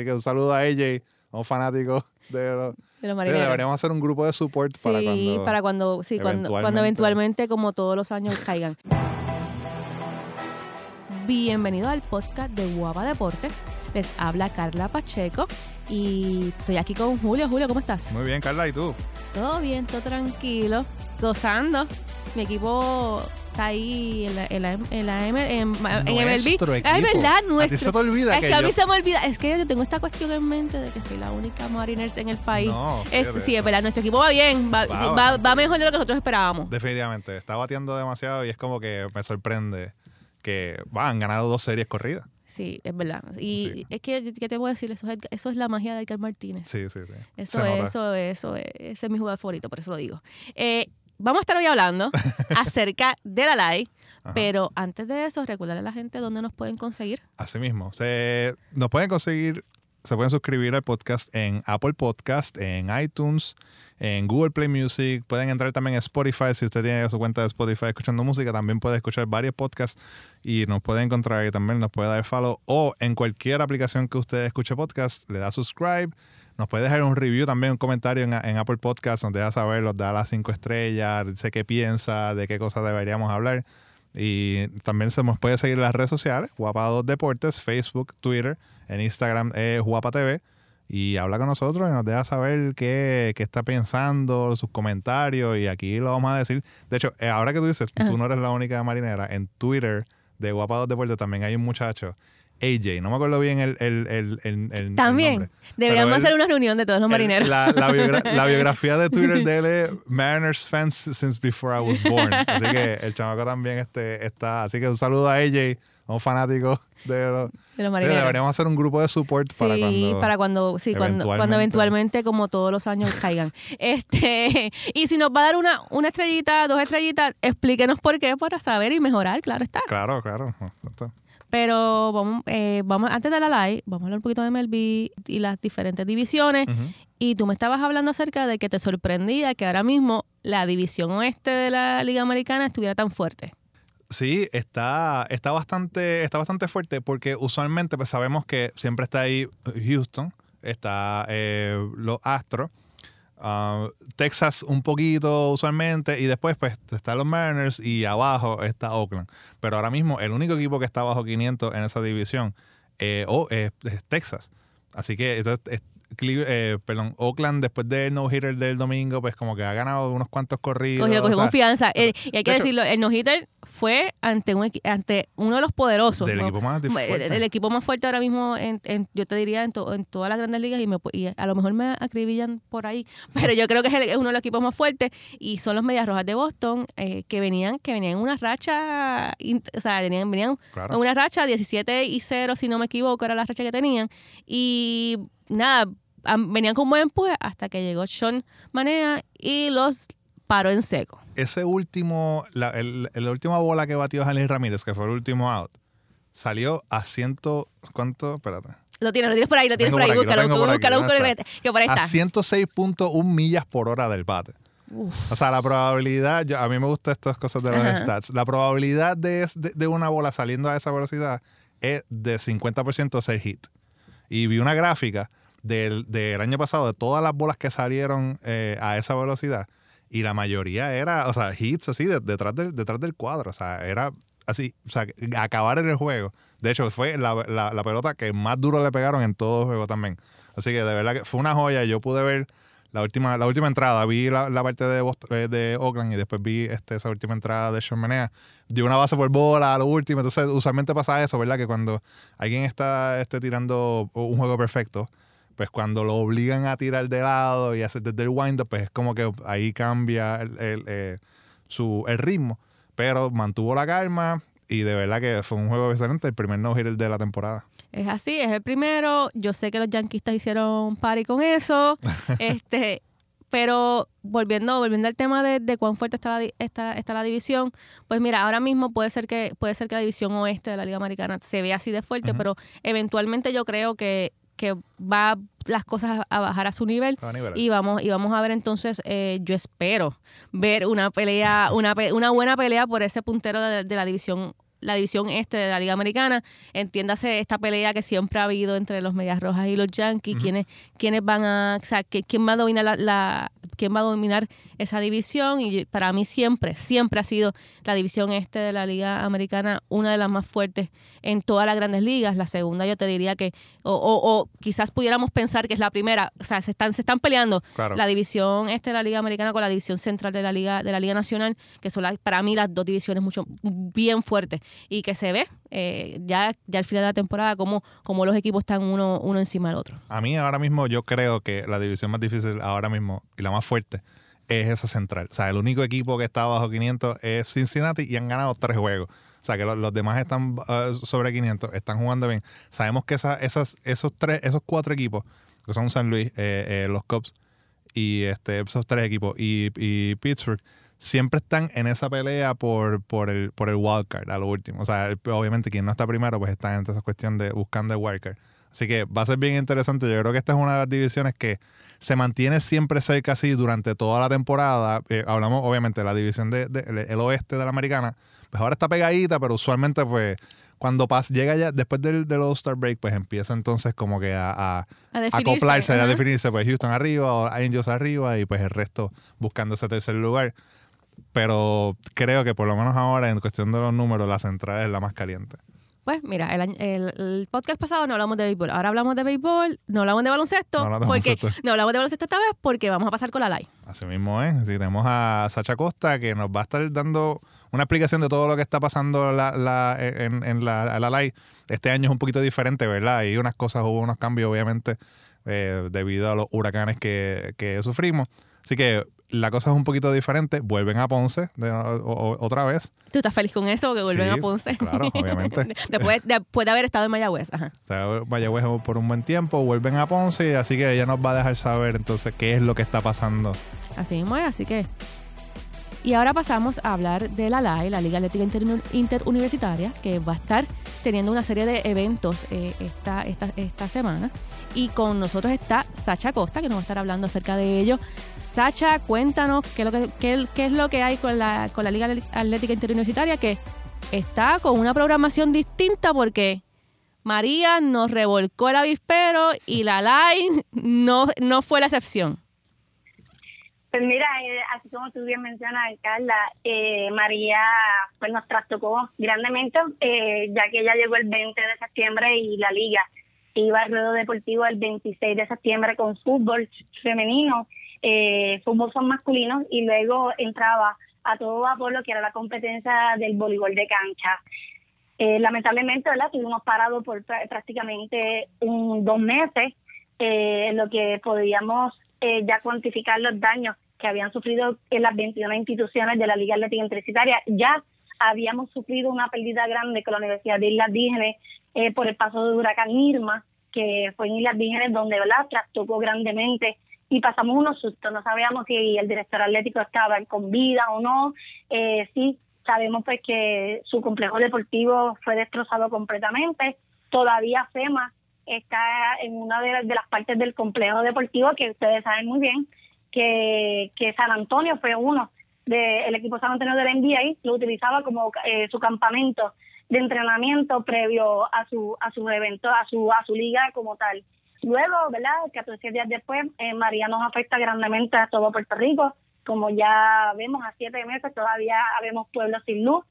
Así que un saludo a AJ, un fanático de los, De los marineros. deberíamos hacer un grupo de support Sí, para cuando. para cuando, sí, cuando, cuando eventualmente- eventualmente, como todos los años, caigan. Bienvenido al podcast de Guapa Deportes. Les habla Carla Pacheco y estoy aquí con Julio. Julio, ¿cómo estás? Muy bien, Carla, ¿y tú? Todo bien, todo tranquilo, gozando. Mi equipo está ahí en la, en la, en la M- en, en MLB. Nuestro es verdad, A ti nuestro. se te olvida es que que, a mí yo- se me olvida. Es que yo tengo esta cuestión en mente de que soy la única Mariners en el país. No, Es- sí, es verdad, nuestro equipo va bien, va, Va va- va mejor de lo que nosotros esperábamos. Definitivamente, está bateando demasiado y es como que me sorprende que va, han ganado dos series corridas. Sí, es verdad. Y Sí. es que, ¿qué te puedo decir? Eso es, eso es la magia de Edgar Martínez. Sí, sí, sí. Eso es, eso es, eso es. Ese es mi jugador favorito, por eso lo digo. Eh, vamos a estar hoy hablando acerca de la live, Ajá. pero antes de eso, recordarle a la gente dónde nos pueden conseguir. Así mismo. Se, nos pueden conseguir, se pueden suscribir al podcast en Apple Podcast, en iTunes, en Google Play Music. Pueden entrar también en Spotify. Si usted tiene su cuenta de Spotify escuchando música, también puede escuchar varios podcasts y nos puede encontrar y también nos puede dar follow. O en cualquier aplicación que usted escuche podcast, le da subscribe. Nos puede dejar un review también, un comentario en, en Apple Podcast, nos deja saber, nos da las cinco estrellas, dice qué piensa, de qué cosas deberíamos hablar. Y también se nos puede seguir las redes sociales, Guapa 2 Deportes, Facebook, Twitter, en Instagram es Guapa TV. Y habla con nosotros y nos deja saber qué, qué está pensando, sus comentarios. Y aquí lo vamos a decir. De hecho, eh, ahora que tú dices, Ajá. tú no eres la única marinera, en Twitter de Guapa 2 Deportes también hay un muchacho, AJ, no me acuerdo bien el, el, el, el- También nombre. deberíamos hacer una reunión de todos los marineros. La, la biogra- la biografía de Twitter de él es Mariners fans since before I was born. Así que el chamaco también este, está. Así que un saludo a AJ, a un fanático de los. de los Sí, marineros. deberíamos hacer un grupo de support para sí, cuando. para cuando, sí, cuando, cuando eventualmente- eventualmente, como todos los años, caigan. Este, y si nos va a dar una, una estrellita, dos estrellitas, explíquenos por qué, para saber y mejorar, claro está. Claro, claro. Pero vamos, eh, vamos, antes de la live, vamos a hablar un poquito de MLB y las diferentes divisiones. Y tú me estabas hablando acerca de que te sorprendía que ahora mismo la división oeste de la Liga Americana estuviera tan fuerte. Sí, está, está, bastante, está bastante fuerte porque usualmente pues, sabemos que siempre está ahí Houston, está eh, los Astros, ah, Texas un poquito usualmente y después pues están los Mariners y abajo está Oakland. Pero ahora mismo el único equipo que está bajo 500 en esa división eh, es, Texas. Así que entonces, es- Cle- eh, perdón, Oakland después del no-hitter del domingo pues como que ha ganado unos cuantos corridos. Cogió, cogió o sea, confianza. Eh, y hay que de hecho- decirlo, el no-hitter fue ante, un, ante uno de los poderosos. del ¿no? equipo más fuerte. el equipo más fuerte ahora mismo, en, en- yo te diría, en, to- en todas las grandes ligas, y, me, y a lo mejor me acribillan por ahí, pero yo creo que es, el- es uno de los equipos más fuertes, y son los Medias Rojas de Boston, eh, que venían que venían en una racha, o sea, venían, venían Claro. en una racha 17 y 0, si no me equivoco, era la racha que tenían, y nada, venían con buen empuje hasta que llegó Sean Manea y los paró en seco. ese último, la, el- última bola que batió Jalín Ramírez, que fue el último out, salió a ciento, ¿cuánto? Espérate. Lo tienes, lo tienes por ahí, lo tienes por ahí, aquí, búscalo, búscalo, ¿dónde búscalo, está? que por ahí A está. 106.1 millas por hora del bate. Uf. O sea, la probabilidad, yo- a mí me gustan estas cosas de los Ajá. stats, la probabilidad de, de una bola saliendo a esa velocidad es de 50% ser hit. Y vi una gráfica del, del año pasado de todas las bolas que salieron eh, a esa velocidad y la mayoría era, o sea, hits así de- detrás, del, detrás del cuadro. O sea, era así, o sea, acabar en el juego. De hecho, fue la, la- la pelota que más duro le pegaron en todo el juego también. Así que de verdad que fue una joya. Yo pude ver la última, la última entrada, vi la, la parte de, eh, de Oakland y después vi este, esa última entrada de Sean Manea. Dio una base por bola a lo último. Entonces, usualmente pasa eso, ¿verdad? Que cuando alguien está este, tirando un juego perfecto, pues cuando lo obligan a tirar de lado y hacer desde el wind-up, pues es como que ahí cambia el, el, eh, su, el ritmo. Pero mantuvo la calma y de verdad que fue un juego excelente, el primer no-hitter de la temporada. Es así, es el primero. Yo sé que los yanquistas hicieron party con eso. este, pero volviendo, volviendo al tema de, de cuán fuerte está la, está, está la división, pues mira, ahora mismo puede ser que, puede ser que la división oeste de la Liga Americana se vea así de fuerte, pero eventualmente yo creo que, que va las cosas a bajar a su nivel. A. Y vamos, y vamos a ver entonces, eh, yo espero ver una pelea, una, una buena pelea por ese puntero de, de la división la división este de la Liga Americana, entiéndase esta pelea que siempre ha habido entre los Medias Rojas y los Yankees, quienes, quienes van a, o sea, quién va a dominar la, quién va a dominar esa división. Y para mí siempre, siempre ha sido la división este de la Liga Americana una de las más fuertes en todas las grandes ligas. La segunda yo te diría que, o, o, quizás pudiéramos pensar que es la primera, o sea, se están, se están peleando la división este de la Liga Americana con la división central de la Liga, de la Liga Nacional, que son para mí las dos divisiones mucho bien fuertes y que se ve eh, ya, ya al final de la temporada como, como los equipos están uno, uno encima del otro. A mí ahora mismo yo creo que la división más difícil ahora mismo y la más fuerte es esa central. O sea, el único equipo que está bajo 500 es Cincinnati y han ganado tres juegos. O sea, que los, demás están uh, sobre 500, están jugando bien. Sabemos que esas, esos, tres, esos cuatro equipos, que son San Luis, eh, eh, los Cubs y este, esos tres equipos y, y, Pittsburgh, siempre están en esa pelea por, por, el, por el wildcard a lo último. O sea, obviamente quien no está primero, pues está en esa cuestión de buscando el wildcard. Así que va a ser bien interesante. Yo creo que esta es una de las divisiones que se mantiene siempre cerca así durante toda la temporada. Eh, hablamos obviamente de la división del de, el oeste de la americana. Pues ahora está pegadita, pero usualmente pues cuando pasa, llega ya después del, del All-Star Break, pues empieza entonces como que a, a, a acoplarse, a definirse, pues Houston arriba o Angels arriba y pues el resto buscando ese tercer lugar. Pero creo que por lo menos ahora en cuestión de los números, la central es la más caliente. Pues mira, el, el, podcast pasado no hablamos de béisbol, ahora hablamos de béisbol, no hablamos de baloncesto, no hablamos de porque baloncesto. no hablamos de baloncesto esta vez porque vamos a pasar con la live. Así mismo es, tenemos a Sacha Costa que nos va a estar dando una explicación de todo lo que está pasando la, la, en, en la, la live. Este año es un poquito diferente, ¿verdad? Hay unas cosas, hubo unos cambios obviamente eh, debido a los huracanes que, que sufrimos. Así que la cosa es un poquito diferente. Vuelven a Ponce otra vez. ¿Tú estás feliz con eso, que vuelven a Ponce? Claro, obviamente. después, de haber estado en Mayagüez. Ajá. Mayagüez por un buen tiempo, vuelven a Ponce, así que ella nos va a dejar saber entonces qué es lo que está pasando. Así mismo es, así que y ahora pasamos a hablar de la LAI, la Liga Atlética Interuniversitaria, que va a estar teniendo una serie de eventos eh, esta, esta, esta semana. Y con nosotros está Sacha Costa, que nos va a estar hablando acerca de ello. Sacha, cuéntanos qué es lo que, qué, es lo que hay con la, con la Liga Atlética Interuniversitaria, que está con una programación distinta porque María nos revolcó el avispero y la LAI no, no fue la excepción. Pues mira, eh, así como tú bien mencionas, Carla, eh, María pues nos trastocó grandemente, eh, ya que ella llegó el 20 de septiembre y la liga iba al ruedo deportivo el 26 de septiembre con fútbol femenino, fútbol son masculinos y luego entraba a todo vapor lo que era la competencia del voleibol de cancha. lamentablemente, ¿verdad? Estuvimos parados por prácticamente un, dos meses, en lo que podíamos eh, ya cuantificar los daños que habían sufrido en las 21 instituciones de la Liga Atlética Universitaria. Ya habíamos sufrido una pérdida grande con la Universidad de Islas Vírgenes eh, por el paso de huracán Irma, que fue en Islas Vírgenes donde ¿verdad? trastocó grandemente y pasamos unos sustos. No sabíamos si el director atlético estaba con vida o no. Eh, sí, sabemos pues que su complejo deportivo fue destrozado completamente. Todavía FEMA está en una de, las partes del complejo deportivo que ustedes saben muy bien que, San Antonio fue uno del equipo San Antonio del NBA lo utilizaba como eh, su campamento de entrenamiento previo a su a su evento a su a su liga como tal. Luego verdad 14 días después eh, María nos afecta grandemente a todo Puerto Rico. Como ya vemos a siete meses todavía habemos pueblos sin luz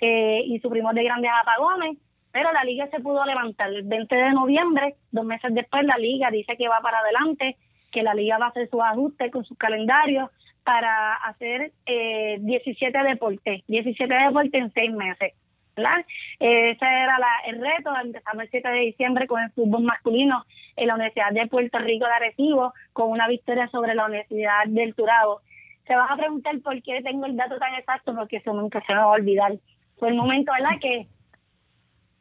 eh, y sufrimos de grandes apagones pero la liga se pudo levantar el 20 de noviembre, dos meses después la liga dice que va para adelante, que la liga va a hacer sus ajustes con sus calendarios para hacer eh, 17 deportes, 17 deportes en seis meses. ¿verdad? ese era la, el reto, empezamos el 7 de diciembre con el fútbol masculino en la Universidad de Puerto Rico de Arecibo, con una victoria sobre la Universidad del Turabo. Se van a preguntar por qué tengo el dato tan exacto, porque eso nunca se me va a olvidar. Fue el momento, ¿verdad?, que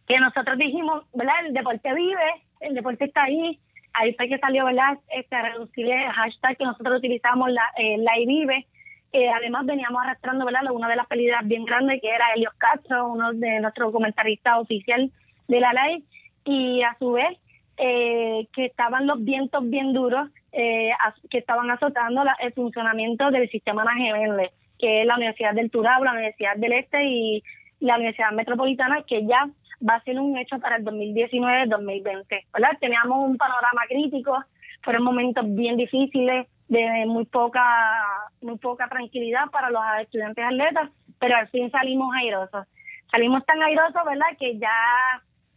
que nosotros dijimos, ¿verdad? El deporte vive, el deporte está ahí. Ahí fue que salió, ¿verdad? Este, reducir el hashtag que nosotros utilizamos, la, eh, la vive. Eh, además veníamos arrastrando, ¿verdad? Una de las pérdidas bien grandes que era Helios Castro, uno de nuestros comentaristas oficial de la ley. Y a su vez, eh, que estaban los vientos bien duros eh, que estaban azotando el funcionamiento del sistema nacional, que es la Universidad del Turabo, la Universidad del Este y la Universidad Metropolitana, que ya va a ser un hecho para el 2019-2020. ¿verdad? Teníamos un panorama crítico, fueron momentos bien difíciles, de muy poca, muy poca tranquilidad para los estudiantes atletas, pero al fin salimos airosos. Salimos tan airosos, ¿verdad?, que ya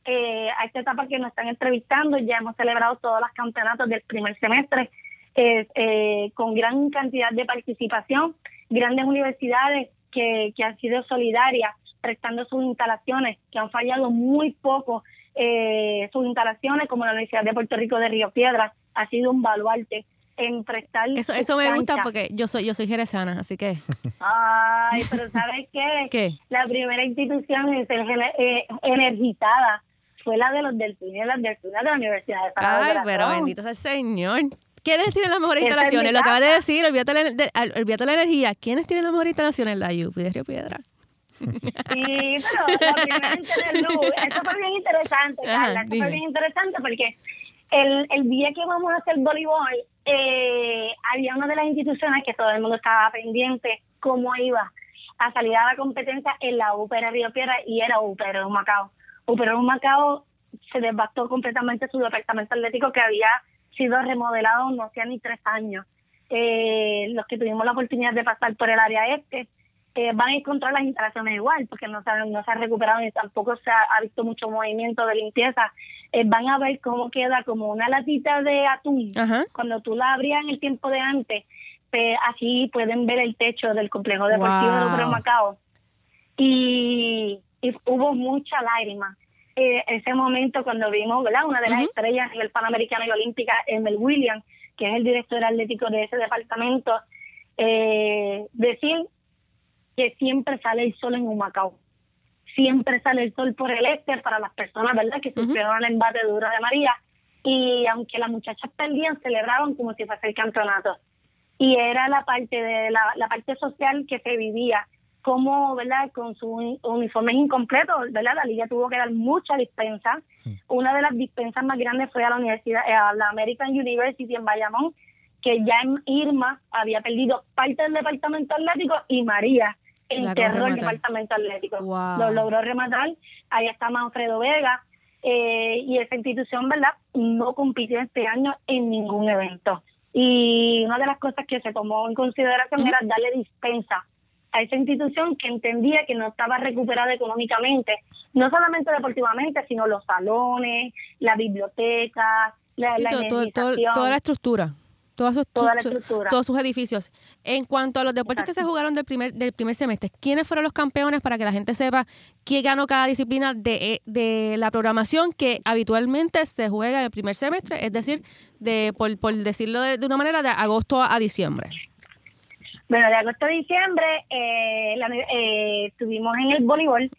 eh, a esta etapa que nos están entrevistando, ya hemos celebrado todos los campeonatos del primer semestre eh, con gran cantidad de participación, grandes universidades que, que han sido solidarias prestando sus instalaciones, que han fallado muy poco eh, sus instalaciones, como la Universidad de Puerto Rico de Río Piedras, ha sido un baluarte en prestar. Eso, eso me gusta porque yo soy yo soy jerezana, así que. Ay, pero ¿sabes qué? ¿Qué? La primera institución en ser eh, energizada fue la de los delfines, las delfines de la Universidad de San Ay, pero bendito sea el Señor. ¿Quiénes tienen las mejores instalaciones? Lo acabas de decir, olvídate la, de, olvídate la energía. ¿Quiénes tienen las mejores instalaciones? La UPI de Río Piedra. Sí, pero la primera eso fue bien interesante, Carla. eso fue bien interesante porque el, el día que vamos a hacer voleibol, eh, había una de las instituciones que todo el mundo estaba pendiente cómo iba a salir a la competencia en la UPR Río Piedra y era UPR Macao. UPR Macao se devastó completamente su departamento atlético que había sido remodelado no hacía ni tres años. Eh, los que tuvimos la oportunidad de pasar por el área este, eh, van a encontrar las instalaciones igual, porque no se, no se ha recuperado ni tampoco se ha, visto mucho movimiento de limpieza. Eh, van a ver cómo queda como una latita de atún. Cuando tú la abrías en el tiempo de antes, pues, así pueden ver el techo del complejo deportivo de de Macao. Y, y hubo mucha lágrima. Eh, ese momento cuando vimos ¿verdad? una de las estrellas en el Panamericano y Olímpica, Emel Williams, que es el director atlético de ese departamento, eh, decir que siempre sale el sol en Humacao. Siempre sale el sol por el este para las personas, ¿verdad?, que sufrieron la embatedura de María. Y aunque las muchachas perdían, celebraban como si fuese el campeonato. Y era la parte de la, la parte social que se vivía como, ¿verdad? Con su uniforme incompleto, ¿verdad? La liga tuvo que dar mucha dispensa. Una de las dispensas más grandes fue a la universidad, eh, a la American University en Bayamón, que ya en Irma había perdido parte del departamento atlético y María enterró el departamento atlético. Lo logró rematar. Ahí está Manfredo Vega. Eh, y esa institución, ¿verdad? No compitió este año en ningún evento. Y una de las cosas que se tomó en consideración era darle dispensa a esa institución que entendía que no estaba recuperada económicamente, no solamente deportivamente, sino los salones, la biblioteca, la, toda la estructura. Toda, la estructura. todos sus edificios. En cuanto a los deportes que se jugaron del primer, del primer semestre, ¿quiénes fueron los campeones para que la gente sepa quién ganó cada disciplina de, de la programación que habitualmente se juega en el primer semestre? Es decir, de por, por decirlo de, una manera, de agosto a diciembre. Bueno, de agosto a diciembre eh, eh, tuvimos en el voleibol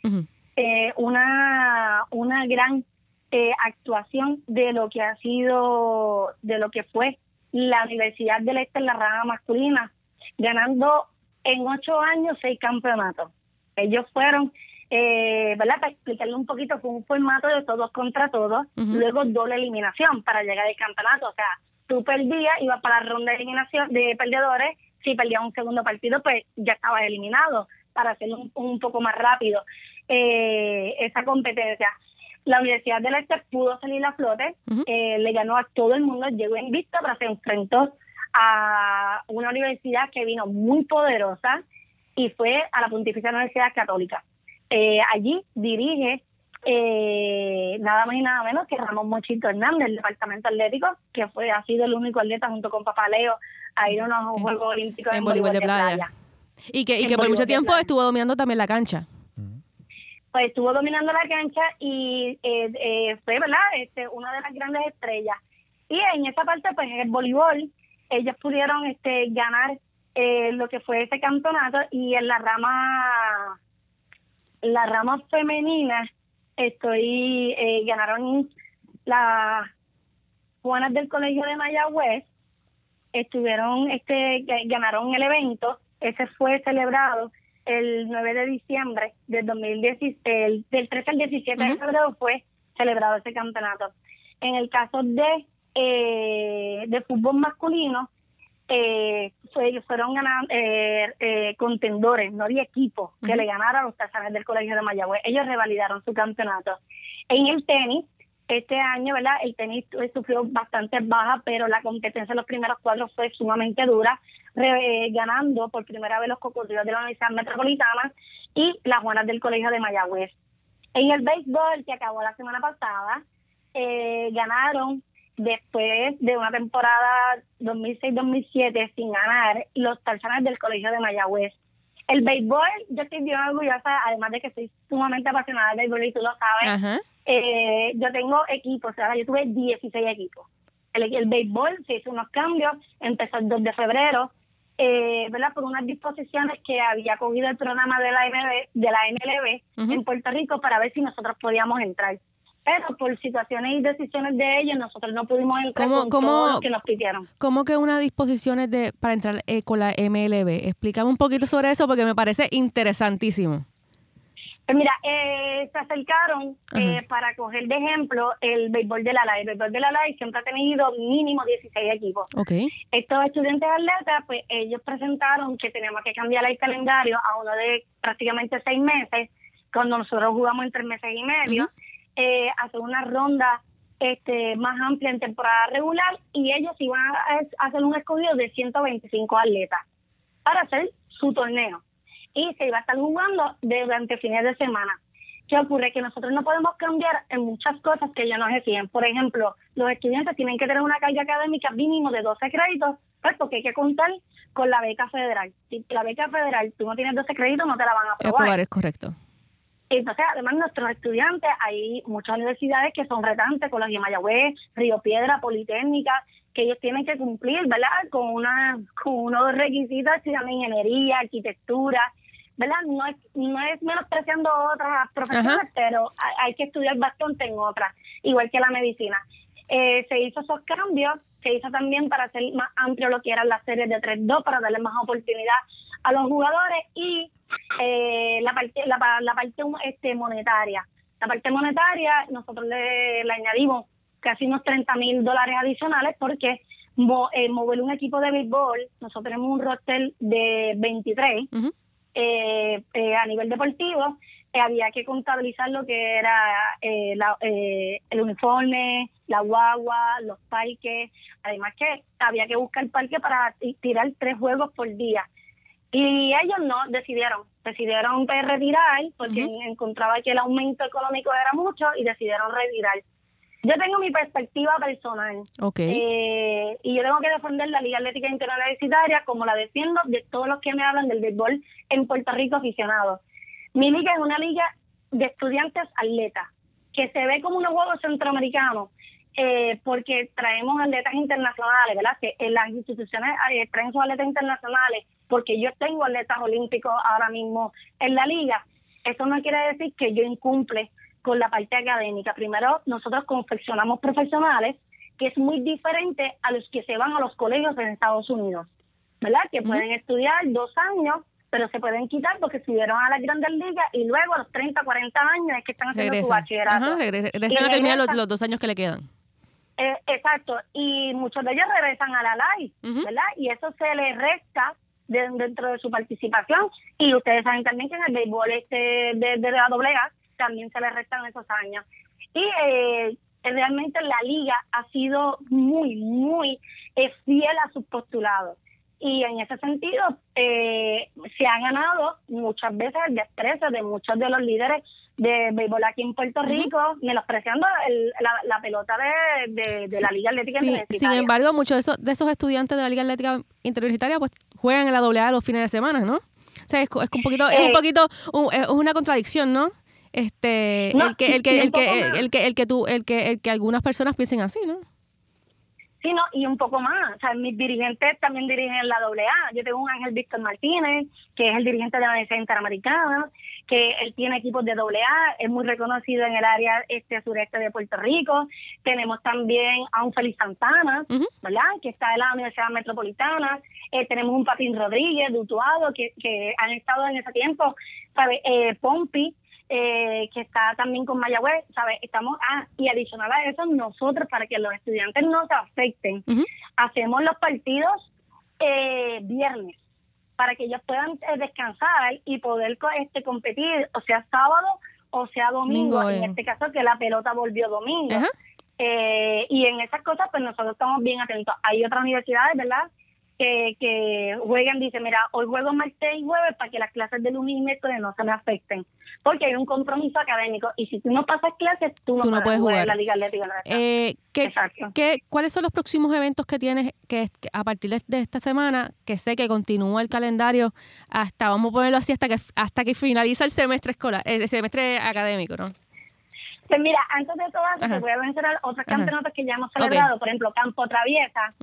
eh, una, una gran eh, actuación de lo que ha sido, de lo que fue la Universidad del Este en la rama masculina, ganando en ocho años seis campeonatos. Ellos fueron, eh, ¿verdad? Para explicarle un poquito, fue un formato de todos contra todos, luego doble eliminación para llegar al campeonato. O sea, tú perdías, ibas para la ronda de eliminación de perdedores si perdía un segundo partido, pues ya estaba eliminado para hacerlo un, poco más rápido eh, esa competencia. La Universidad del Este pudo salir a flote, eh, le ganó a todo el mundo, llegó en vista, pero se enfrentó a una universidad que vino muy poderosa y fue a la Pontificia Universidad Católica. Eh, allí dirige eh, nada más y nada menos que Ramón Mochito Hernández, del Departamento Atlético, que fue ha sido el único atleta junto con Papaleo a ir a unos Juegos Olímpicos en, voleibol de, playa. Y que, y que por mucho tiempo estuvo dominando también la cancha. Pues estuvo dominando la cancha y eh, eh, fue, ¿verdad? Este, una de las grandes estrellas. Y en esa parte, pues en el voleibol, ellos pudieron este, ganar eh, lo que fue ese campeonato y en la rama, la rama femenina, estoy eh, ganaron las Juanas del Colegio de Mayagüez, estuvieron, este, ganaron el evento, ese fue celebrado el 9 de diciembre del 2016, el, del 13 al 17 de febrero fue celebrado ese campeonato. En el caso de, eh, de fútbol masculino, eh, fue, fueron ganan, eh, eh, contendores, no había equipo que le ganara a los Tarzanes del Colegio de Mayagüez. Ellos revalidaron su campeonato. En el tenis, este año, ¿verdad? El tenis sufrió bastante baja, pero la competencia en los primeros cuadros fue sumamente dura, ganando por primera vez los cocodrilos de la Universidad Metropolitana y las Juanas del Colegio de Mayagüez. En el béisbol, que acabó la semana pasada, ganaron después de una temporada 2006-2007 sin ganar los Tarzanes del Colegio de Mayagüez. El béisbol, yo estoy bien orgullosa, además de que soy sumamente apasionada del béisbol y tú lo sabes. Eh, yo tengo equipos, o sea, yo tuve 16 equipos. El, el béisbol se hizo unos cambios, empezó el 2 de febrero, eh, ¿verdad? Por unas disposiciones que había cogido el programa de la, MLB, de la MLB en Puerto Rico para ver si nosotros podíamos entrar pero por situaciones y decisiones de ellos nosotros no pudimos entrar con todo lo que nos pidieron. ¿Cómo que una disposición de para entrar eh, con la MLB? Explícame un poquito sobre eso porque me parece interesantísimo. Pues mira, eh, se acercaron eh, para coger de ejemplo el béisbol de la LAI. El béisbol de la LAI siempre ha tenido mínimo 16 equipos. Okay. Estos estudiantes atletas, pues ellos presentaron que teníamos que cambiar el calendario a uno de prácticamente seis meses, cuando nosotros jugamos en tres meses y medio eh, hacer una ronda este, más amplia en temporada regular y ellos iban a hacer un escogido de 125 atletas para hacer su torneo. Y se iba a estar jugando durante fines de semana. ¿Qué ocurre? Que nosotros no podemos cambiar en muchas cosas que ellos nos decían. Por ejemplo, los estudiantes tienen que tener una carga académica mínimo de 12 créditos, pues porque hay que contar con la beca federal. Si la beca federal tú no tienes 12 créditos, no te la van a aprobar. Aprobar es correcto. Entonces, además, nuestros estudiantes, hay muchas universidades que son retantes, con de Mayagüez, Río Piedra, Politécnica, que ellos tienen que cumplir, ¿verdad? Con una con unos requisitos que se llaman ingeniería, arquitectura, ¿verdad? No es, no es menospreciando otras profesiones, pero hay, que estudiar bastante en otras, igual que la medicina. Eh, se hizo esos cambios, se hizo también para hacer más amplio lo que eran las series de 3-2, para darle más oportunidad a los jugadores y eh, la parte la, la parte este monetaria. La parte monetaria nosotros le, añadimos casi unos 30 mil dólares adicionales porque eh, mover un equipo de béisbol, nosotros tenemos un roster de 23 eh, eh, a nivel deportivo, había que contabilizar lo que era el uniforme, la guagua, los parques, además que había que buscar parque para tirar tres juegos por día. Y ellos no decidieron, decidieron retirar porque encontraba que el aumento económico era mucho y decidieron retirar. Yo tengo mi perspectiva personal. Eh, y yo tengo que defender la Liga Atlética Interuniversitaria como la defiendo de todos los que me hablan del béisbol en Puerto Rico aficionados. Mi liga es una liga de estudiantes atletas, que se ve como unos juegos centroamericanos, eh, porque traemos atletas internacionales, ¿verdad? Que en las instituciones eh, traen sus atletas internacionales porque yo tengo atletas olímpicos ahora mismo en la liga, eso no quiere decir que yo incumple con la parte académica. Primero, nosotros confeccionamos profesionales, que es muy diferente a los que se van a los colegios en Estados Unidos, ¿verdad? Que pueden estudiar dos años, pero se pueden quitar porque estuvieron a las grandes ligas y luego a los 30, 40 años es que están haciendo su bachillerato. Ajá, regresan a terminar los, dos años que le quedan. Eh, exacto, y muchos de ellos regresan a la LAI, ¿verdad? Y eso se les resta dentro de su participación. Y ustedes saben también que en el béisbol este de, de la AA también se le restan esos años. Y eh, realmente la liga ha sido muy, muy eh, fiel a sus postulados. Y en ese sentido, eh, se ha ganado muchas veces el desprecio de muchos de los líderes de béisbol aquí en Puerto Rico, menospreciando la, pelota de, la Liga Atlética Sin embargo, muchos de esos, de esos estudiantes de la Liga Atlética Interuniversitaria pues juegan en la AA los fines de semana, ¿no? O sea, es, un poquito, es un eh, poquito, es una contradicción, ¿no? Este, el que, el que, el que, el que, el que tú, el que, el que algunas personas piensen así, ¿no? Sí, no, y un poco más. O sea, mis dirigentes también dirigen la AA. Yo tengo un Ángel Víctor Martínez, que es el dirigente de la Universidad Interamericana, que él tiene equipos de AA, es muy reconocido en el área este sureste de Puerto Rico. Tenemos también a un Félix Santana, ¿verdad? Que está en la Universidad Metropolitana. Eh, tenemos un Patín Rodríguez de Utuado, que, que han estado en ese tiempo, ¿sabe? Eh, Pompi, eh, que está también con Mayagüez, ¿sabes? Estamos, ah, y adicional a eso, nosotros, para que los estudiantes no se afecten, hacemos los partidos eh, viernes para que ellos puedan eh, descansar y poder este competir, o sea, sábado o sea domingo, Domingo, en eh. este caso que la pelota volvió domingo. Eh, y en esas cosas, pues nosotros estamos bien atentos. Hay otras universidades, ¿verdad? Que, que juegan, dice, mira, hoy juego martes y jueves para que las clases de lunes y miércoles no se me afecten. Porque hay un compromiso académico. Y si tú no pasas clases, tú no, Tú no puedes jugar jugar. la Liga Atlética. Eh, ¿qué, Exacto. qué- ¿Cuáles son los próximos eventos que tienes que, que a partir de- de esta semana? Que sé que continúa el calendario hasta, vamos a ponerlo así, hasta que hasta que finaliza el semestre escolar, el semestre académico, ¿no? Pues mira, antes de todo eso, te voy a mencionar otros Ajá. campeonatos que ya hemos celebrado. Por ejemplo, Campo Traviesa.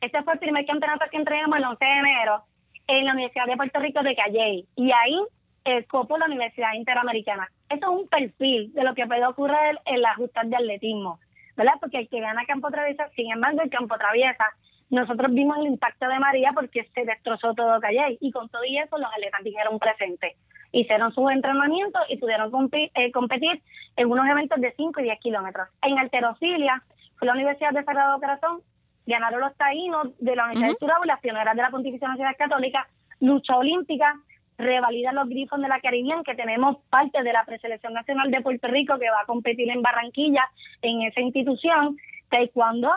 Este fue el primer campeonato que entregamos el 11 de enero en la Universidad de Puerto Rico de Calley. Y ahí el copo la Universidad Interamericana. Eso es un perfil de lo que puede ocurrir en las justas de atletismo, ¿verdad? Porque el que gana Campo Traviesa, sin embargo, el Campo Traviesa, nosotros vimos el impacto de María porque se destrozó todo Calley. Y con todo y eso, los atletas dijeron presente. Hicieron sus entrenamientos y pudieron compi- eh, competir en unos eventos de 5 y 10 kilómetros. En Alterocilia, fue la Universidad de Sagrado Corazón, ganaron los taínos de la Universidad Ujú. de Turabo, las pioneras de la Pontificia Universidad Católica, lucha olímpica, revalidan los grifos de la Caribbean, que tenemos parte de la preselección nacional de Puerto Rico que va a competir en Barranquilla en esa institución, taekwondo,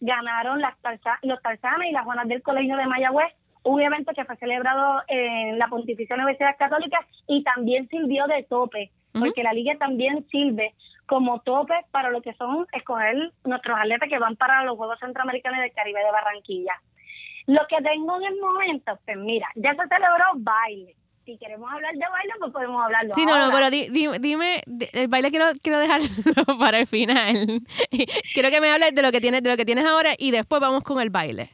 ganaron las tarza- los tarzanes y las Juanas del Colegio de Mayagüez, un evento que fue celebrado en la Pontificia Universidad Católica y también sirvió de tope, porque la liga también sirve como tope para lo que son escoger nuestros atletas que van para los Juegos Centroamericanos y del Caribe de Barranquilla. Lo que tengo en el momento, pues mira, ya se celebró baile. Si queremos hablar de baile, pues podemos hablarlo Sí, no, no, pero di- di- dime, di- el baile quiero, quiero dejarlo para el final. quiero que me hables de lo que tienes, de lo que tienes ahora y después vamos con el baile.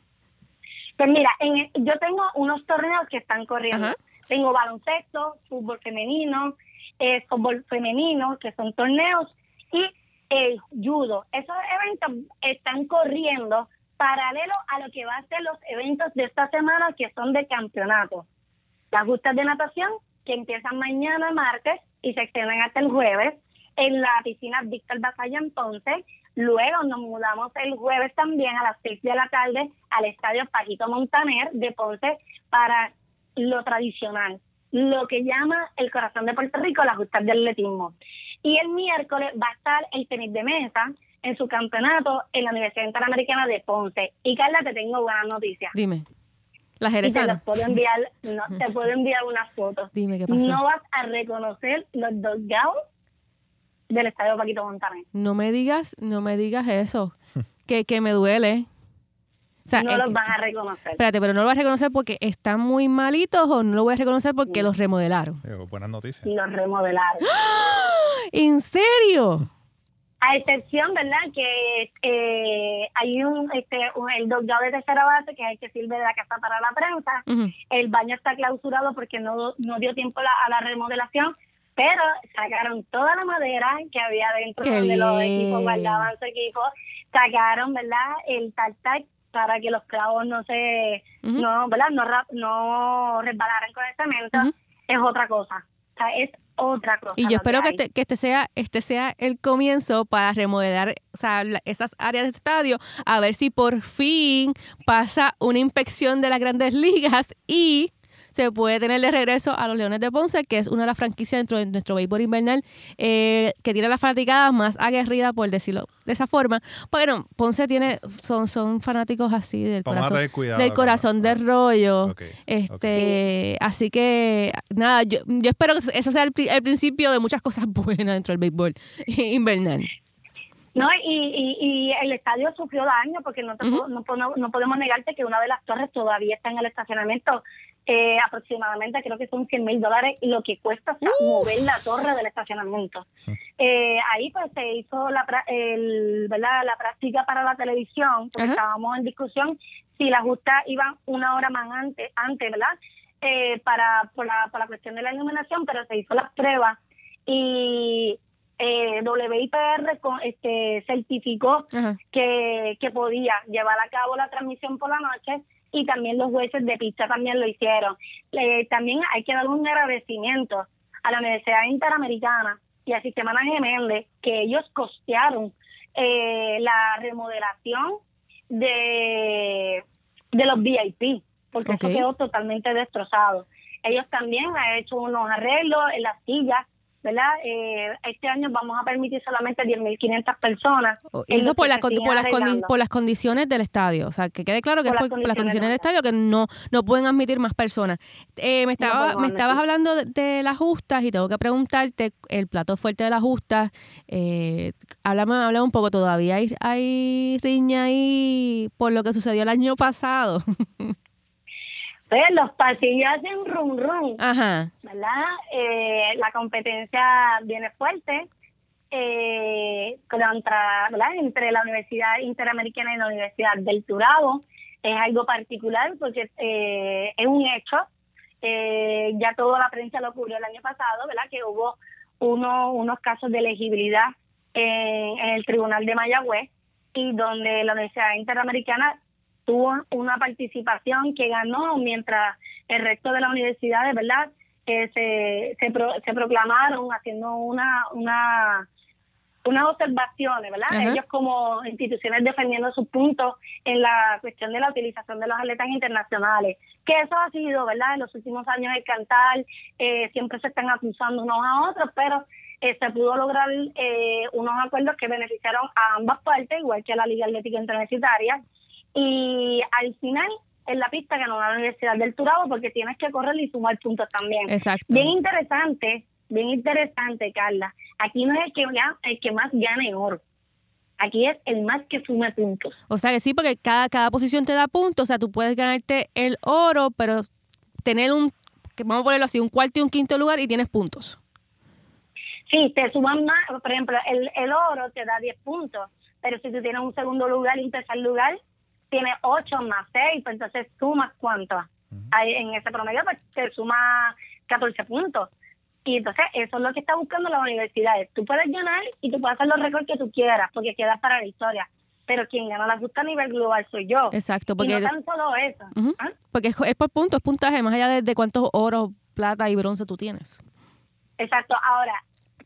Pues mira, en el- yo tengo unos torneos que están corriendo. Ajá. Tengo baloncesto, fútbol femenino, eh, fútbol femenino, que son torneos, y el judo. Esos eventos están corriendo paralelo a lo que va a ser los eventos de esta semana, que son de campeonato. Las justas de natación, que empiezan mañana martes y se extienden hasta el jueves, en la piscina Víctor Basaya en Ponce. Luego nos mudamos el jueves también a las 6 de la tarde al estadio Pajito Montaner de Ponce para lo tradicional, lo que llama el corazón de Puerto Rico, las justas de atletismo. Y el miércoles va a estar el tenis de mesa en su campeonato en la Universidad Interamericana de Ponce. Y Carla, te tengo buenas noticias. Dime. La Y te jerezana. puedo enviar, no, te puedo enviar unas fotos. Dime qué pasó. No vas a reconocer los dos gauns del estadio Paquito Montaner. No me digas, no me digas eso. que, que me duele. O sea, no es los vas a reconocer. espérate, pero no lo vas a reconocer porque están muy malitos o no lo voy a reconocer porque los remodelaron. Digo, buenas noticias. Los remodelaron. ¿En serio? A excepción, ¿verdad? Que eh, hay un, este, un- el doggado de tercera base, que es el que sirve de la casa para la prensa. El baño está clausurado porque no, no dio tiempo la- a la remodelación, pero sacaron toda la madera que había dentro Qué donde los equipos guardaban su equipo. Sacaron, ¿verdad? El tartac para que los clavos no se, no, ¿verdad? No, no resbalaran con el cemento. Es otra cosa. O sea, es otra cosa. Y yo espero que, este, que este sea este sea el comienzo para remodelar o sea, la- esas áreas de estadio, a ver si por fin pasa una inspección de las grandes ligas y se puede tener de regreso a los Leones de Ponce, que es una de las franquicias dentro de nuestro béisbol invernal eh, que tiene la fanaticada más aguerrida, por decirlo de esa forma. Bueno, Ponce tiene, son, son fanáticos así del Vamos corazón, cuidado del corazón del rollo. Ok, Este, así que nada, yo, yo espero que eso sea el, el principio de muchas cosas buenas dentro del béisbol invernal. No, y, y, y el estadio sufrió daño porque no, te no, podemos- no podemos negarte que una de las torres todavía está en el estacionamiento. Eh, aproximadamente creo que son 100 mil dólares lo que cuesta mover la torre del estacionamiento. Eh, ahí pues se hizo la, el, ¿verdad? la práctica para la televisión, porque estábamos en discusión si la justa iban una hora más antes, antes ¿verdad? Eh, para por la, por la cuestión de la iluminación, pero se hizo las pruebas y eh, WIPR con- este, certificó que, que podía llevar a cabo la transmisión por la noche y también los jueces de pista también lo hicieron. Eh, también hay que dar un agradecimiento a la Universidad Interamericana y al Sistema Ana Geméndez que ellos costearon eh, la remodelación de, de los VIP, porque eso quedó totalmente destrozado. Ellos también han hecho unos arreglos en las sillas ¿verdad? Eh, este año vamos a permitir solamente 10.500 personas. Oh, eso por, la, por, las por las condiciones del estadio, o sea, que quede claro que es por, las condiciones del estadio que no no pueden admitir más personas. Eh, me estaba me estabas hablando de, las justas y tengo que preguntarte el plato fuerte de las justas. Eh, háblame, un poco, todavía hay, hay riña ahí por lo que sucedió el año pasado. Pues los pasillos hacen rum rum, Ajá. ¿verdad? Eh, la competencia viene fuerte eh, contra, ¿verdad? entre la Universidad Interamericana y la Universidad del Turabo. Es algo particular porque eh, es un hecho. Eh, ya toda la prensa lo cubrió el año pasado, ¿verdad? Que hubo uno, unos casos de elegibilidad en, en el Tribunal de Mayagüez y donde la Universidad Interamericana tuvo una participación que ganó mientras el resto de las universidades, ¿verdad? se, se, se proclamaron haciendo una, una unas observaciones, ¿verdad? Ellos como instituciones defendiendo sus puntos en la cuestión de la utilización de los atletas internacionales, que eso ha sido, ¿verdad? En los últimos años el cantar, eh, siempre se están acusando unos a otros, pero eh, se pudo lograr eh, unos acuerdos que beneficiaron a ambas partes, igual que a la Liga Atlética Universitaria, y al final en la pista ganó la Universidad del Turabo porque tienes que correr y sumar puntos también. Exacto. Bien interesante, bien interesante, Carla. Aquí no es el que, el que más gane oro. Aquí es el más que sume puntos. O sea que sí, porque cada, cada posición te da puntos. O sea, tú puedes ganarte el oro, pero tener un, vamos a ponerlo así, un cuarto y un quinto lugar y tienes puntos. Sí, te suman más. Por ejemplo, el, el oro te da 10 puntos, pero si tú tienes un segundo lugar y un tercer lugar, tiene 8 más 6, pues entonces sumas cuánto. hay En ese promedio pues te suma 14 puntos. Y entonces eso es lo que está buscando las universidades. Tú puedes ganar y tú puedes hacer los récords que tú quieras porque quedas para la historia. Pero quien gana la justa a nivel global soy yo. Exacto. Porque y no tan solo eso. ¿ah? Porque es, por puntos, es puntaje, más allá de, cuántos oro, plata y bronce tú tienes. Exacto. Ahora,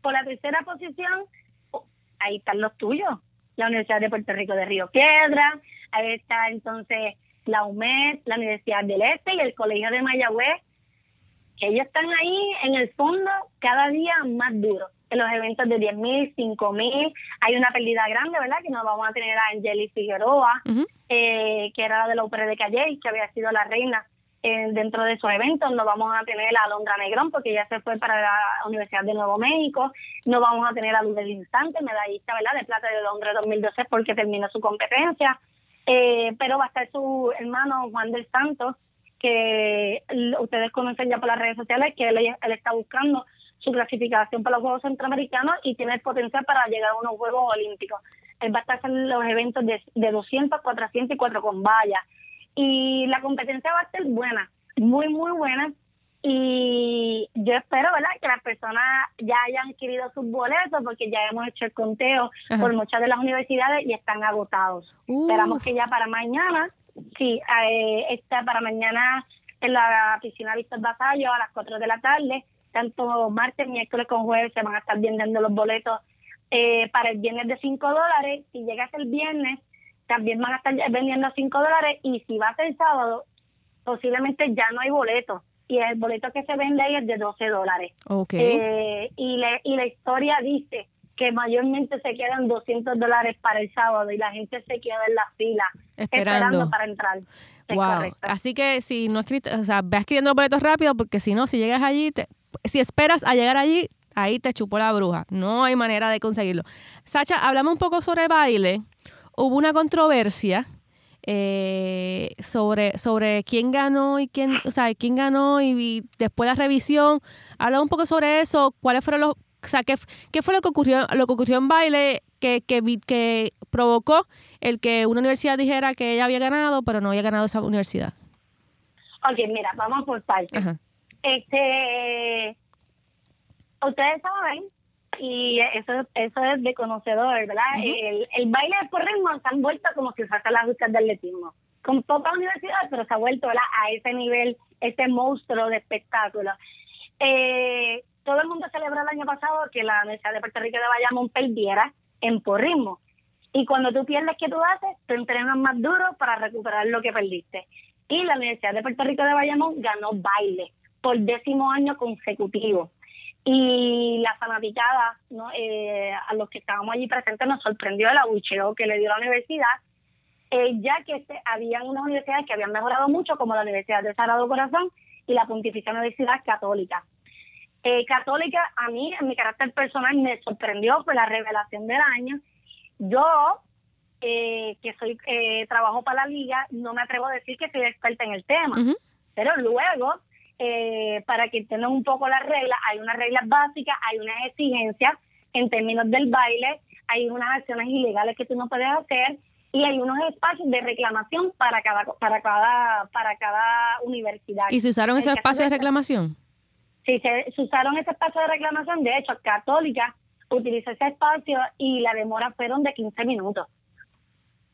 por la tercera posición, oh, ahí están los tuyos. La Universidad de Puerto Rico de Río Piedra, Ahí está entonces la UMED, la Universidad del Este y el Colegio de Mayagüez, que ellos están ahí en el fondo cada día más duro. En los eventos de 10.000, 5.000, hay una pérdida grande, ¿verdad? Que nos vamos a tener a Angeli Figueroa, eh, que era la de la ópera de Calle, que había sido la reina eh, dentro de esos eventos. No vamos a tener a Alondra Negrón, porque ya se fue para la Universidad de Nuevo México. No vamos a tener a Luz del Instante, medallista, ¿verdad? De plata de Londres 2012, porque terminó su competencia. Eh, pero va a estar su hermano Juan del Santos, que ustedes conocen ya por las redes sociales, que él, está buscando su clasificación para los Juegos Centroamericanos y tiene el potencial para llegar a unos Juegos Olímpicos. Él va a estar en los eventos de, de 200, 400 y 4 con vallas. Y la competencia va a ser buena, muy, muy buena y yo espero, ¿verdad?, que las personas ya hayan adquirido sus boletos porque ya hemos hecho el conteo por muchas de las universidades y están agotados. Uh. Esperamos que ya para mañana, sí, eh, está para mañana en la piscina Víctor Basallo a las 4 de la tarde, tanto martes, miércoles con jueves se van a estar vendiendo los boletos eh, para el viernes de 5 dólares. Si llegas el viernes, también van a estar vendiendo 5 dólares y si va a ser sábado, posiblemente ya no hay boletos y el boleto que se vende ahí es de 12 dólares. Eh, y, le, y la historia dice que mayormente se quedan 200 dólares para el sábado y la gente se queda en la fila esperando, para entrar. wow. Así que si no escrito, o sea, ve escribiendo los boletos rápido porque si no, si llegas allí, si esperas a llegar allí, ahí te chupó la bruja. No hay manera de conseguirlo. Sacha, hablamos un poco sobre baile. Hubo una controversia eh, sobre, sobre quién ganó y quién, o sea, quién ganó y, después de la revisión, habla un poco sobre eso, cuáles fueron los, o sea, qué, qué fue lo que ocurrió, lo que ocurrió en baile que, que, que provocó el que una universidad dijera que ella había ganado, pero no había ganado esa universidad. Ok, mira, vamos por partes. Este, ustedes saben y eso eso es de conocedor, ¿verdad? el, el, baile por ritmo se han vuelto como si fuese las justas de atletismo. Con pocas universidades, pero se ha vuelto a ese nivel, ese monstruo de espectáculo. Eh, todo el mundo celebró el año pasado que la Universidad de Puerto Rico de Bayamón perdiera en porrismo. Y cuando tú pierdes, ¿qué tú haces? Tú entrenas más duro para recuperar lo que perdiste. Y la Universidad de Puerto Rico de Bayamón ganó baile por décimo año consecutivo. Y la fanaticada, ¿no? Eh, a los que estábamos allí presentes, nos sorprendió el abucheo que le dio la universidad, eh, ya que este, habían unas universidades que habían mejorado mucho, como la Universidad de Sagrado Corazón y la Pontificia Universidad Católica. Eh, católica, a mí, en mi carácter personal, me sorprendió por la revelación del año. Yo, eh, que soy eh, trabajo para la liga, no me atrevo a decir que soy experta en el tema. Pero luego, eh, para que entiendan un poco las reglas, hay unas reglas básicas, hay unas exigencias en términos del baile, hay unas acciones ilegales que tú no puedes hacer y hay unos espacios de reclamación para cada para cada para cada universidad. ¿Y se usaron esos espacios de reclamación? Sí, se, se usaron ese espacio de reclamación. De hecho, Católica utilizó ese espacio y la demora fueron de 15 minutos.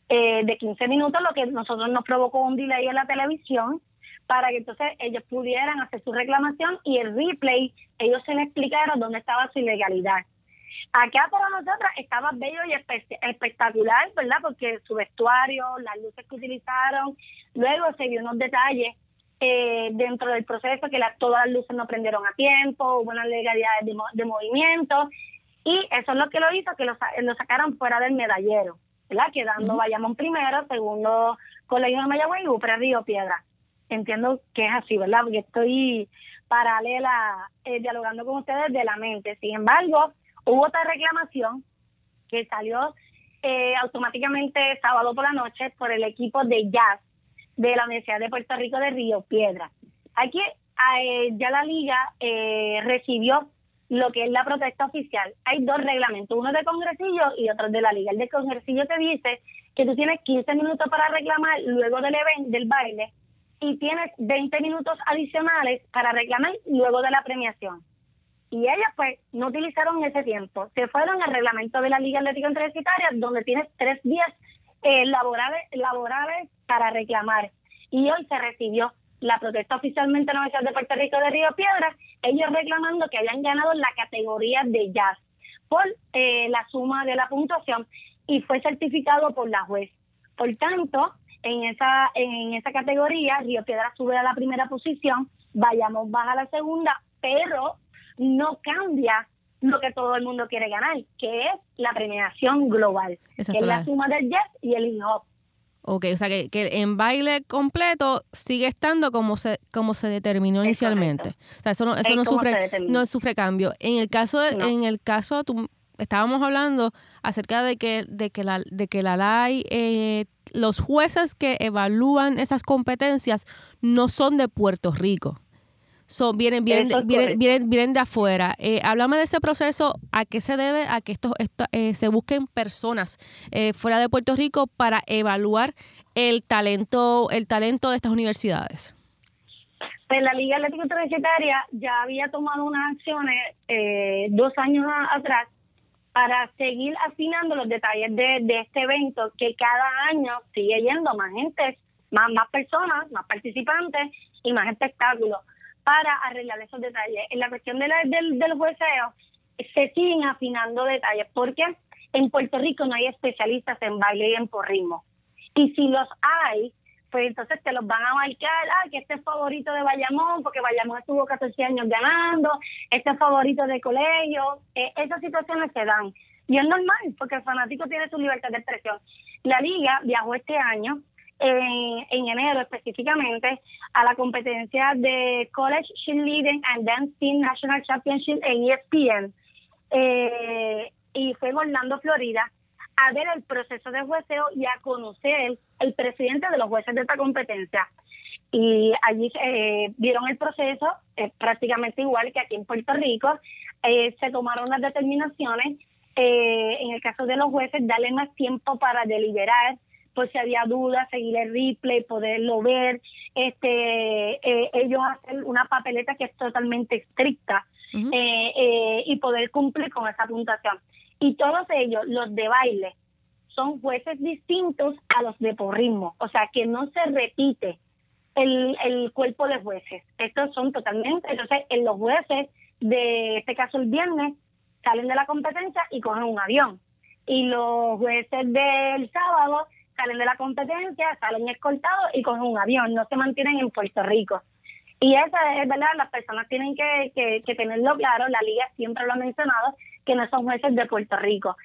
Eh, de 15 minutos, lo que nosotros nos provocó un delay en la televisión para que entonces ellos pudieran hacer su reclamación y el replay, ellos se les explicaron dónde estaba su ilegalidad. Acá para nosotras estaba bello y espe- espectacular, ¿verdad? Porque su vestuario, las luces que utilizaron, luego se vio unos detalles eh, dentro del proceso que la- todas las luces no prendieron a tiempo, hubo unas legalidades de, de movimiento y eso es lo que lo hizo que lo, lo sacaran fuera del medallero, ¿verdad? Quedando Bayamón primero, segundo Colegio de Mayagüez y Upre Río Piedra. Entiendo que es así, ¿verdad? Porque estoy paralela eh, dialogando con ustedes de la mente. Sin embargo, hubo otra reclamación que salió eh, automáticamente sábado por la noche por el equipo de jazz de la Universidad de Puerto Rico de Río Piedra. Aquí eh, ya la liga eh, recibió lo que es la protesta oficial. Hay dos reglamentos, uno de congresillo y otro de la liga. El de congresillo te dice que tú tienes 15 minutos para reclamar luego del evento, del baile, y tienes 20 minutos adicionales para reclamar luego de la premiación. Y ellas pues no utilizaron ese tiempo, se fueron al reglamento de la Liga Atlética Universitaria, donde tienes tres días eh, laborales, laborales para reclamar. Y hoy se recibió la protesta oficialmente en la Universidad de Puerto Rico de Río Piedra, ellos reclamando que habían ganado la categoría de jazz por eh, la suma de la puntuación y fue certificado por la juez. Por tanto, en esa en esa categoría, Río Piedra sube a la primera posición, Vayamos baja a la segunda, pero no cambia lo que todo el mundo quiere ganar, que es la premiación global, Exacto, que es la suma del jazz y el hip hop. Ok, o sea que, que en baile completo sigue estando como se como se determinó inicialmente. O sea, eso no, eso Es no sufre no sufre cambio. En el caso de- No. en el caso tú estábamos hablando acerca de que de que la de que la ley eh, los jueces que evalúan esas competencias no son de Puerto Rico. Son, vienen, vienen, es vienen, vienen, vienen de afuera. Eh, háblame de ese proceso, ¿a qué se debe? A que estos, esto, eh, se busquen personas eh, fuera de Puerto Rico para evaluar el talento, el talento de estas universidades. Pues la Liga Atlética Universitaria ya había tomado unas acciones eh, dos años a- atrás para seguir afinando los detalles de, este evento, que cada año sigue yendo más gente, más, más personas, más participantes y más espectáculos para arreglar esos detalles. En la cuestión de la- del, del jueceo, se siguen afinando detalles, porque en Puerto Rico no hay especialistas en baile y en porrismo. Y si los hay, pues entonces te los van a marcar, ah, que este es favorito de Bayamón, porque Bayamón estuvo 14 años ganando, este es favorito de colegio, Eh, esas situaciones se dan. Y es normal, porque el fanático tiene su libertad de expresión. La liga viajó este año, en, en enero específicamente, a la competencia de College Cheerleading and Dance Team National Championship en ESPN, eh, y fue en Orlando, Florida, a ver el proceso de jueceo y a conocer el presidente de los jueces de esta competencia. Y allí eh, vieron el proceso, eh, prácticamente igual que aquí en Puerto Rico. Eh, se tomaron las determinaciones, eh, en el caso de los jueces, darle más tiempo para deliberar, por si había dudas, seguir el replay, poderlo ver, este, eh, ellos hacen una papeleta que es totalmente estricta Ujú. eh, eh, y poder cumplir con esa puntuación. Y todos ellos, los de baile, son jueces distintos a los de porrismo, o sea que no se repite el, el cuerpo de jueces. Estos son totalmente, entonces en los jueces de este caso el viernes salen de la competencia y cogen un avión. Y los jueces del sábado salen de la competencia, salen escoltados y cogen un avión, no se mantienen en Puerto Rico. Y esa es verdad, las personas tienen que, que, que tenerlo claro, la liga siempre lo ha mencionado, que no son jueces de Puerto Rico.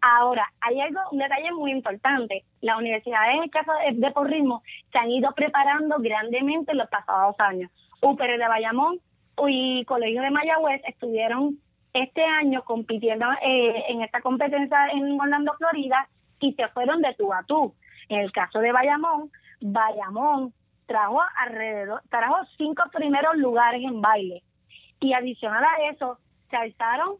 Ahora, hay algo, un detalle muy importante. Las universidades, en el caso de, de porrismo, se han ido preparando grandemente en los pasados años. UPR de Bayamón y Colegio de Mayagüez estuvieron este año compitiendo eh, en esta competencia en Orlando, Florida, y se fueron de tú a tú. En el caso de Bayamón, Bayamón trajo alrededor, trajo cinco primeros lugares en baile. Y adicional a eso, se alzaron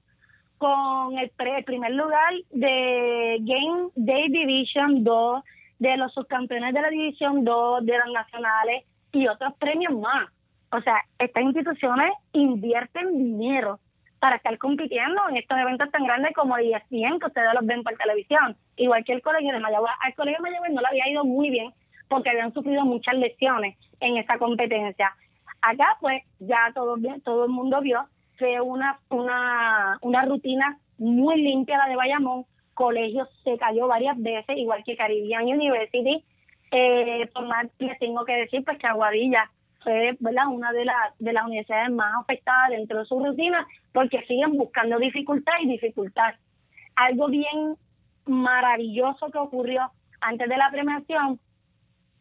con el, primer lugar de Game Day Division 2, de los subcampeones de la División 2, de las nacionales y otros premios más. O sea, estas instituciones invierten dinero para estar compitiendo en estos eventos tan grandes como ESPN, que ustedes los ven por televisión, igual que el colegio de Mayagüez. Al colegio de Mayagüez no le había ido muy bien porque habían sufrido muchas lesiones en esa competencia. Acá, pues, ya todo, todo el mundo vio fue una, una, una rutina muy limpia la de Bayamón. Colegio se cayó varias veces, igual que Caribbean University. Eh, por más les tengo que decir, pues que Aguadilla fue una de, las de las universidades más afectadas dentro de su rutina, porque siguen buscando dificultad y dificultad. Algo bien maravilloso que ocurrió antes de la premiación,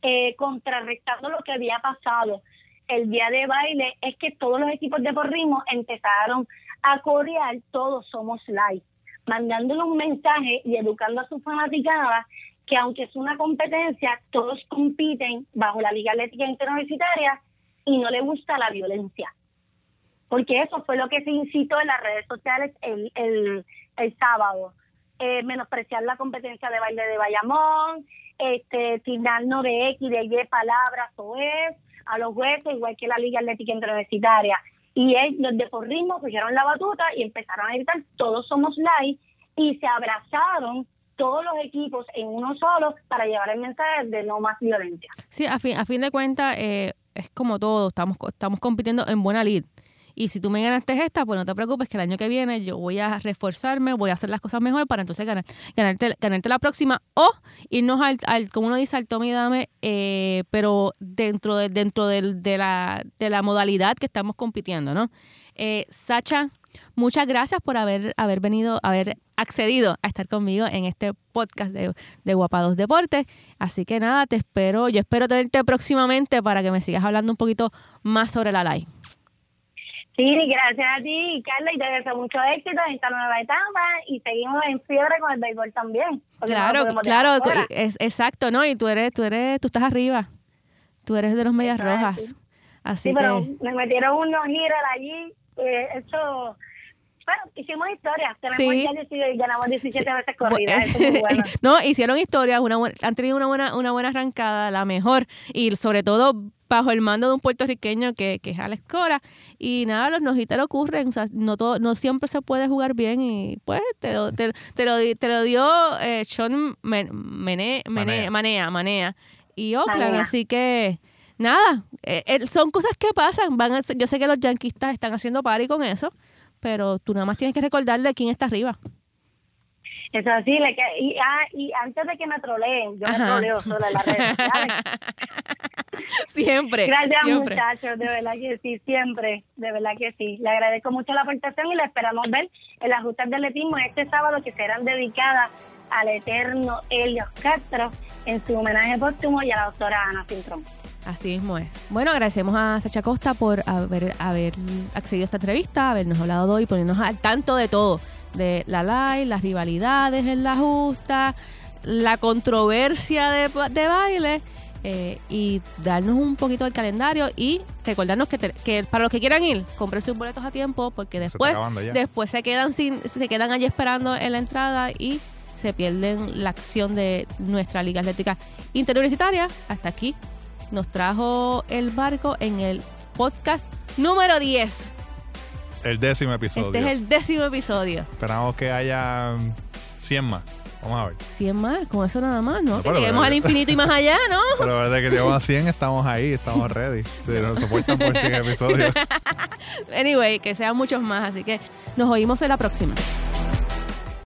eh, contrarrestando lo que había pasado el día de baile es que todos los equipos de porrismo empezaron a corear Todos Somos Live, mandándole un mensaje y educando a sus fanaticadas que aunque es una competencia, todos compiten bajo la Liga Atlética Interuniversitaria y no le gusta la violencia. Porque eso fue lo que se incitó en las redes sociales el, el, el sábado. Eh, menospreciar la competencia de baile de Bayamón, este, no de X, de Y palabras o es, a los jueces, igual que la Liga Atlética Interuniversitaria. Y los de porrismo pusieron la batuta y empezaron a gritar, todos somos live, y se abrazaron todos los equipos en uno solo para llevar el mensaje de no más violencia. Sí, a fin, a fin de cuentas, eh, es como todo, estamos, estamos compitiendo en buena lid. Y si tú me ganaste esta, pues no te preocupes que el año que viene yo voy a reforzarme, voy a hacer las cosas mejor para entonces ganar, ganarte, ganarte la próxima o irnos al, como uno dice, al tome y dame, eh, pero dentro, de, dentro de, la, de la modalidad que estamos compitiendo, ¿no? Eh, Sacha, muchas gracias por haber, haber venido, haber accedido a estar conmigo en este podcast de, de Guapados Deportes. Así que nada, te espero, yo espero tenerte próximamente para que me sigas hablando un poquito más sobre la live. Sí, gracias a ti, Carla, y te deseo mucho éxito en esta nueva etapa y seguimos en fiebre con el béisbol también. Claro, claro, es, exacto, ¿no? Y tú eres, tú eres, tú estás arriba, tú eres de los medias rojas. Así sí, pero me metieron unos giros allí, eh, eso bueno, hicimos historia. Tenemos sí. ya ganamos 17 veces corridas. bueno. no, hicieron historias, una han tenido una buena, una buena arrancada, la mejor. Y sobre todo bajo el mando de un puertorriqueño que, que es Alex Cora. Y nada, los nojiteros ocurren, o sea, no, todo, no siempre se puede jugar bien y pues te lo, te, lo, te lo dio eh, Sean Mene, Manea. Manea, y Oakland, así que nada, eh, eh, son cosas que pasan. Van yo sé que los yanquistas están haciendo party con eso, pero tú nada más tienes que recordarle quién está arriba. Eso sí, le que, y, ah, y antes de que me troleen, yo me troleo solo en las redes sociales. siempre. Gracias siempre. muchachos, de verdad que sí, siempre, de verdad que sí. Le agradezco mucho la aportación y le esperamos ver en las justas de atletismo este sábado que serán dedicadas al eterno Helios Castro en su homenaje póstumo y a la doctora Ana Cintrón. Así mismo es. Bueno, agradecemos a Sacha Costa por haber, haber accedido a esta entrevista, habernos hablado hoy, ponernos al tanto de todo de la live, las rivalidades en la justa, la controversia de, baile eh, y darnos un poquito del calendario y recordarnos que, que para los que quieran ir, compren sus boletos a tiempo porque después se, después se quedan sin se quedan allí esperando en la entrada y se pierden la acción de nuestra Liga Atlética Interuniversitaria. Hasta aquí nos trajo el barco en el podcast número 10 el décimo episodio. Este es el décimo episodio. Esperamos que haya 100 más. Vamos a ver. 100 más, con eso nada más, ¿no? que lleguemos al infinito y más allá, ¿no? Pero desde que llegamos a 100 estamos ahí, estamos ready. Nos soportan por 100 episodios. anyway, que sean muchos más, así que nos oímos en la próxima.